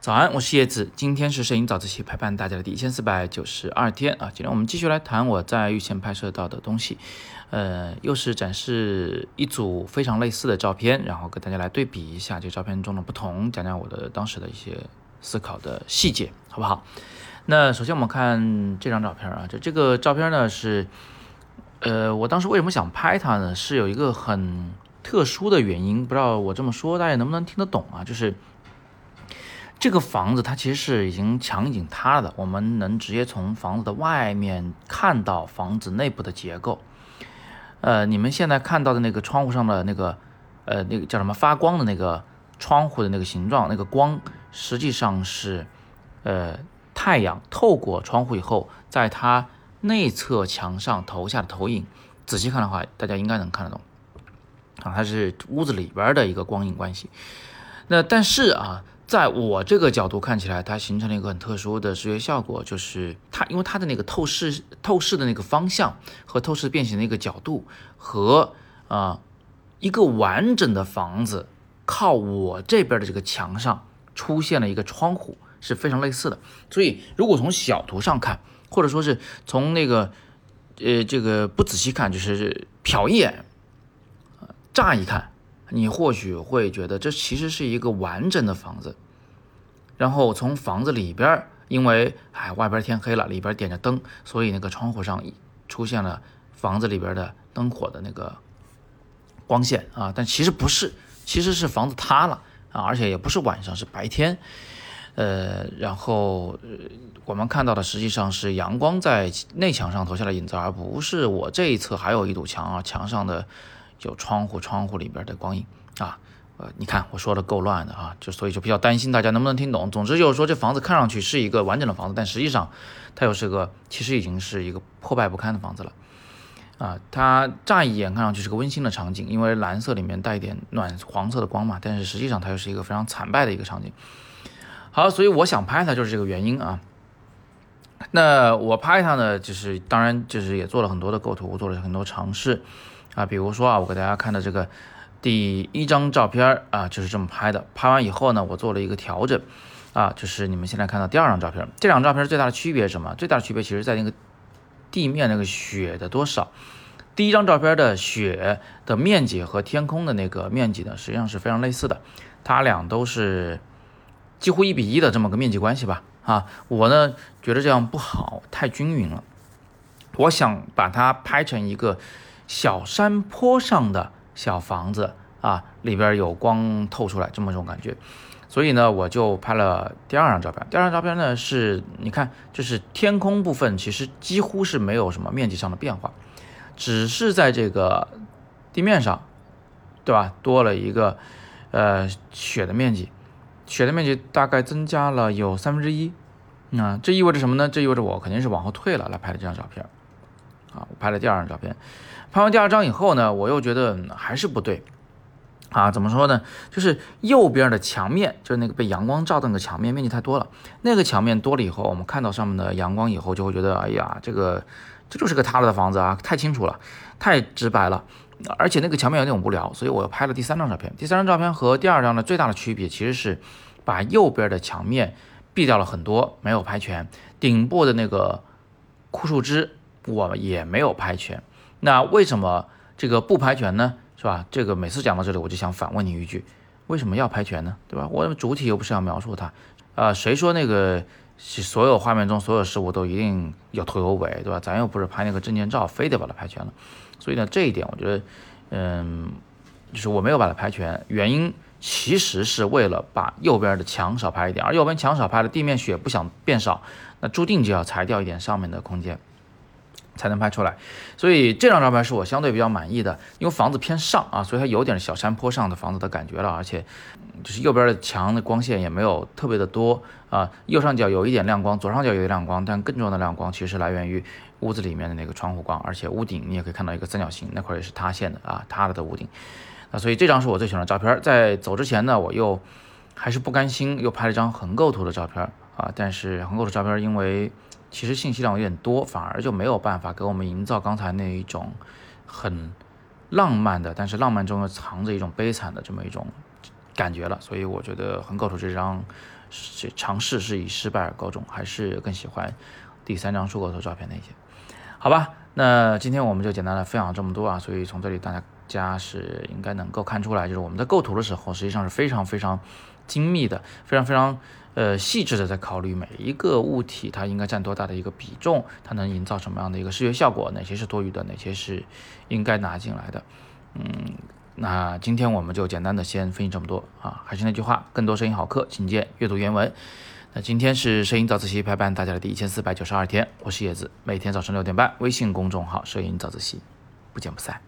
早安，我是叶子。今天是摄影早自习陪伴大家的第一千四百九十二天啊。今天我们继续来谈我在御前拍摄到的东西，呃，又是展示一组非常类似的照片，然后跟大家来对比一下这照片中的不同，讲讲我的当时的一些思考的细节，好不好？那首先我们看这张照片啊，这这个照片呢是，呃，我当时为什么想拍它呢？是有一个很特殊的原因，不知道我这么说大家能不能听得懂啊？就是。这个房子它其实是已经墙已经塌了的，我们能直接从房子的外面看到房子内部的结构。呃，你们现在看到的那个窗户上的那个，呃，那个叫什么发光的那个窗户的那个形状，那个光实际上是，呃，太阳透过窗户以后，在它内侧墙上投下的投影。仔细看的话，大家应该能看得懂，啊，它是屋子里边的一个光影关系。那但是啊。在我这个角度看起来，它形成了一个很特殊的视觉效果，就是它因为它的那个透视透视的那个方向和透视变形的一个角度和啊一个完整的房子靠我这边的这个墙上出现了一个窗户是非常类似的。所以如果从小图上看，或者说是从那个呃这个不仔细看，就是瞟一眼，乍一看。你或许会觉得这其实是一个完整的房子，然后从房子里边，因为哎外边天黑了，里边点着灯，所以那个窗户上出现了房子里边的灯火的那个光线啊，但其实不是，其实是房子塌了啊，而且也不是晚上，是白天，呃，然后我们看到的实际上是阳光在内墙上投下的影子，而不是我这一侧还有一堵墙啊，墙上的。有窗户，窗户里边的光影啊，呃，你看我说的够乱的啊，就所以就比较担心大家能不能听懂。总之就是说，这房子看上去是一个完整的房子，但实际上它又是个，其实已经是一个破败不堪的房子了啊。它乍一眼看上去是个温馨的场景，因为蓝色里面带一点暖黄色的光嘛，但是实际上它又是一个非常惨败的一个场景。好，所以我想拍它就是这个原因啊。那我拍它呢，就是当然就是也做了很多的构图，做了很多尝试。啊，比如说啊，我给大家看的这个第一张照片啊，就是这么拍的。拍完以后呢，我做了一个调整，啊，就是你们现在看到第二张照片。这两张照片最大的区别是什么？最大的区别其实在那个地面那个雪的多少。第一张照片的雪的面积和天空的那个面积呢，实际上是非常类似的，它俩都是几乎一比一的这么个面积关系吧。啊，我呢觉得这样不好，太均匀了。我想把它拍成一个。小山坡上的小房子啊，里边有光透出来，这么种感觉，所以呢，我就拍了第二张照片。第二张照片呢，是你看，就是天空部分，其实几乎是没有什么面积上的变化，只是在这个地面上，对吧？多了一个呃雪的面积，雪的面积大概增加了有三分之一。那这意味着什么呢？这意味着我肯定是往后退了来拍的这张照片。啊，我拍了第二张照片。拍完第二张以后呢，我又觉得还是不对啊。怎么说呢？就是右边的墙面，就是那个被阳光照的那个墙面，面积太多了。那个墙面多了以后，我们看到上面的阳光以后，就会觉得，哎呀，这个这就是个塌了的房子啊，太清楚了，太直白了。而且那个墙面有点无聊，所以我又拍了第三张照片。第三张照片和第二张的最大的区别，其实是把右边的墙面避掉了很多，没有拍全。顶部的那个枯树枝，我也没有拍全。那为什么这个不拍全呢？是吧？这个每次讲到这里，我就想反问你一句：为什么要拍全呢？对吧？我主体又不是要描述它，啊，谁说那个所有画面中所有事物都一定有头有尾，对吧？咱又不是拍那个证件照，非得把它拍全了。所以呢，这一点我觉得，嗯，就是我没有把它拍全，原因其实是为了把右边的墙少拍一点，而右边墙少拍了，地面雪不想变少，那注定就要裁掉一点上面的空间。才能拍出来，所以这张照片是我相对比较满意的，因为房子偏上啊，所以它有点小山坡上的房子的感觉了，而且就是右边的墙的光线也没有特别的多啊，右上角有一点亮光，左上角有一点亮光，但更重要的亮光其实来源于屋子里面的那个窗户光，而且屋顶你也可以看到一个三角形，那块也是塌陷的啊，塌了的屋顶，啊，所以这张是我最喜欢的照片。在走之前呢，我又还是不甘心，又拍了一张横构图的照片啊，但是横构图照片因为。其实信息量有点多，反而就没有办法给我们营造刚才那一种很浪漫的，但是浪漫中又藏着一种悲惨的这么一种感觉了，所以我觉得横构图这张是尝试是以失败而告终，还是更喜欢第三张竖构图照片那些，好吧？那今天我们就简单的分享这么多啊，所以从这里大家是应该能够看出来，就是我们在构图的时候，实际上是非常非常精密的，非常非常呃细致的在考虑每一个物体它应该占多大的一个比重，它能营造什么样的一个视觉效果，哪些是多余的，哪些是应该拿进来的。嗯，那今天我们就简单的先分析这么多啊，还是那句话，更多摄影好课，请见阅读原文。那今天是摄影早自习陪伴大家的第一千四百九十二天，我是叶子，每天早上六点半，微信公众号“摄影早自习”，不见不散。